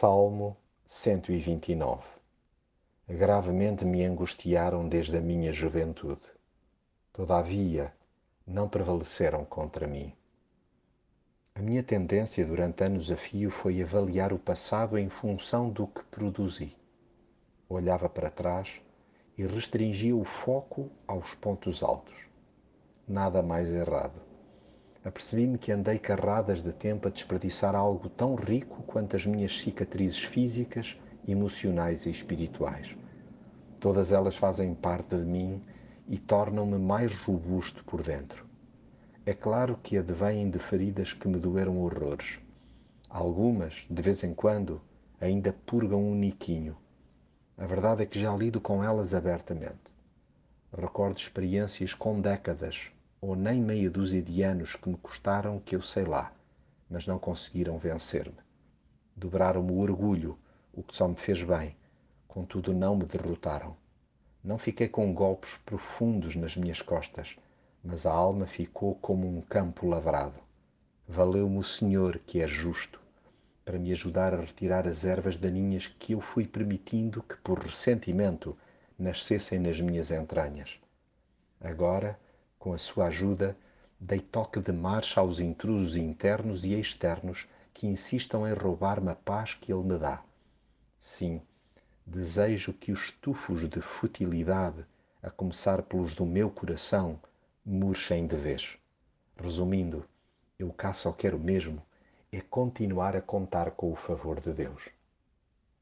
Salmo 129 Gravemente me angustiaram desde a minha juventude. Todavia, não prevaleceram contra mim. A minha tendência durante anos a fio foi avaliar o passado em função do que produzi. Olhava para trás e restringia o foco aos pontos altos. Nada mais errado apercebi-me que andei carradas de tempo a desperdiçar algo tão rico quanto as minhas cicatrizes físicas, emocionais e espirituais. Todas elas fazem parte de mim e tornam-me mais robusto por dentro. É claro que advêm de feridas que me doeram horrores. Algumas, de vez em quando, ainda purgam um niquinho. A verdade é que já lido com elas abertamente. Recordo experiências com décadas ou nem meia dúzia de anos que me custaram que eu sei lá, mas não conseguiram vencer-me. Dobraram-me o orgulho, o que só me fez bem, contudo não me derrotaram. Não fiquei com golpes profundos nas minhas costas, mas a alma ficou como um campo lavrado. Valeu-me o Senhor, que é justo, para me ajudar a retirar as ervas daninhas que eu fui permitindo que, por ressentimento, nascessem nas minhas entranhas. Agora, com a sua ajuda, dei toque de marcha aos intrusos internos e externos que insistam em roubar-me a paz que ele me dá. Sim, desejo que os tufos de futilidade, a começar pelos do meu coração, murchem de vez. Resumindo, eu cá só quero mesmo é continuar a contar com o favor de Deus.